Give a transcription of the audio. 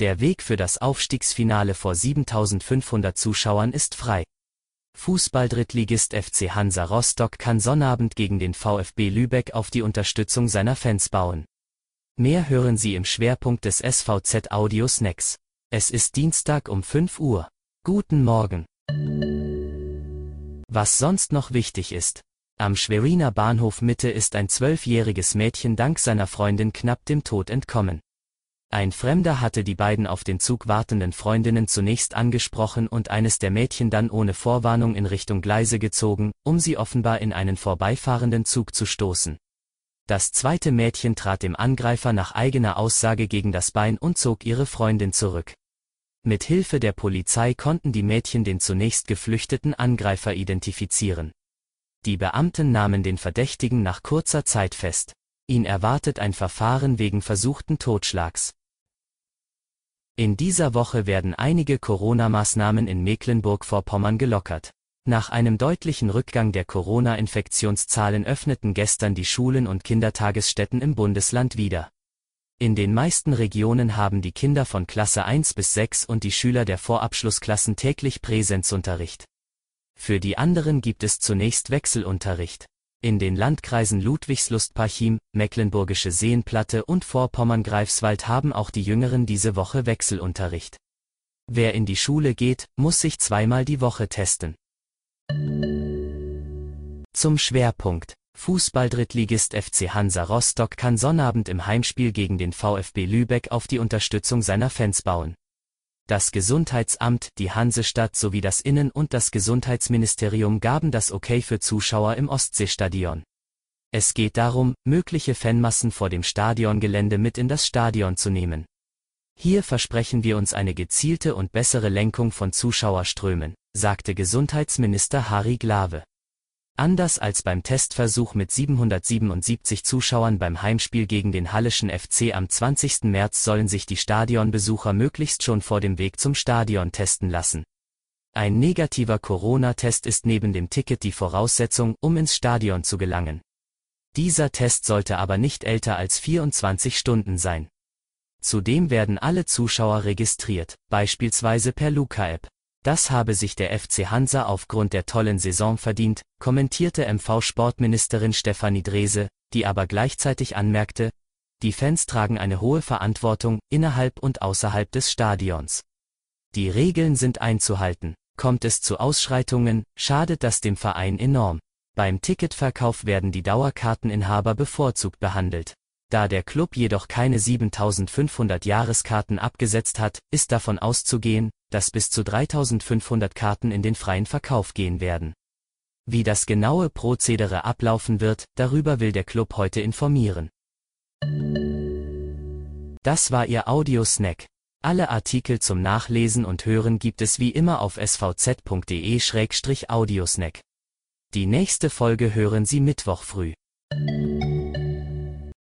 Der Weg für das Aufstiegsfinale vor 7500 Zuschauern ist frei. Fußballdrittligist FC Hansa Rostock kann Sonnabend gegen den VfB Lübeck auf die Unterstützung seiner Fans bauen. Mehr hören Sie im Schwerpunkt des SVZ Audio Snacks. Es ist Dienstag um 5 Uhr. Guten Morgen. Was sonst noch wichtig ist. Am Schweriner Bahnhof Mitte ist ein zwölfjähriges Mädchen dank seiner Freundin knapp dem Tod entkommen. Ein Fremder hatte die beiden auf den Zug wartenden Freundinnen zunächst angesprochen und eines der Mädchen dann ohne Vorwarnung in Richtung Gleise gezogen, um sie offenbar in einen vorbeifahrenden Zug zu stoßen. Das zweite Mädchen trat dem Angreifer nach eigener Aussage gegen das Bein und zog ihre Freundin zurück. Mit Hilfe der Polizei konnten die Mädchen den zunächst geflüchteten Angreifer identifizieren. Die Beamten nahmen den Verdächtigen nach kurzer Zeit fest. Ihn erwartet ein Verfahren wegen versuchten Totschlags. In dieser Woche werden einige Corona-Maßnahmen in Mecklenburg-Vorpommern gelockert. Nach einem deutlichen Rückgang der Corona-Infektionszahlen öffneten gestern die Schulen und Kindertagesstätten im Bundesland wieder. In den meisten Regionen haben die Kinder von Klasse 1 bis 6 und die Schüler der Vorabschlussklassen täglich Präsenzunterricht. Für die anderen gibt es zunächst Wechselunterricht. In den Landkreisen Ludwigslust-Parchim, Mecklenburgische Seenplatte und Vorpommern-Greifswald haben auch die Jüngeren diese Woche Wechselunterricht. Wer in die Schule geht, muss sich zweimal die Woche testen. Zum Schwerpunkt. Fußballdrittligist FC Hansa Rostock kann Sonnabend im Heimspiel gegen den VfB Lübeck auf die Unterstützung seiner Fans bauen. Das Gesundheitsamt, die Hansestadt sowie das Innen- und das Gesundheitsministerium gaben das Okay für Zuschauer im Ostseestadion. Es geht darum, mögliche Fanmassen vor dem Stadiongelände mit in das Stadion zu nehmen. Hier versprechen wir uns eine gezielte und bessere Lenkung von Zuschauerströmen, sagte Gesundheitsminister Harry Glawe. Anders als beim Testversuch mit 777 Zuschauern beim Heimspiel gegen den Halleschen FC am 20. März sollen sich die Stadionbesucher möglichst schon vor dem Weg zum Stadion testen lassen. Ein negativer Corona-Test ist neben dem Ticket die Voraussetzung, um ins Stadion zu gelangen. Dieser Test sollte aber nicht älter als 24 Stunden sein. Zudem werden alle Zuschauer registriert, beispielsweise per Luca-App. Das habe sich der FC Hansa aufgrund der tollen Saison verdient, kommentierte MV-Sportministerin Stefanie Drese, die aber gleichzeitig anmerkte, die Fans tragen eine hohe Verantwortung innerhalb und außerhalb des Stadions. Die Regeln sind einzuhalten. Kommt es zu Ausschreitungen, schadet das dem Verein enorm. Beim Ticketverkauf werden die Dauerkarteninhaber bevorzugt behandelt. Da der Club jedoch keine 7500 Jahreskarten abgesetzt hat, ist davon auszugehen, dass bis zu 3500 Karten in den freien Verkauf gehen werden. Wie das genaue Prozedere ablaufen wird, darüber will der Club heute informieren. Das war Ihr Audiosnack. Alle Artikel zum Nachlesen und Hören gibt es wie immer auf svz.de-audiosnack. Die nächste Folge hören Sie Mittwoch früh.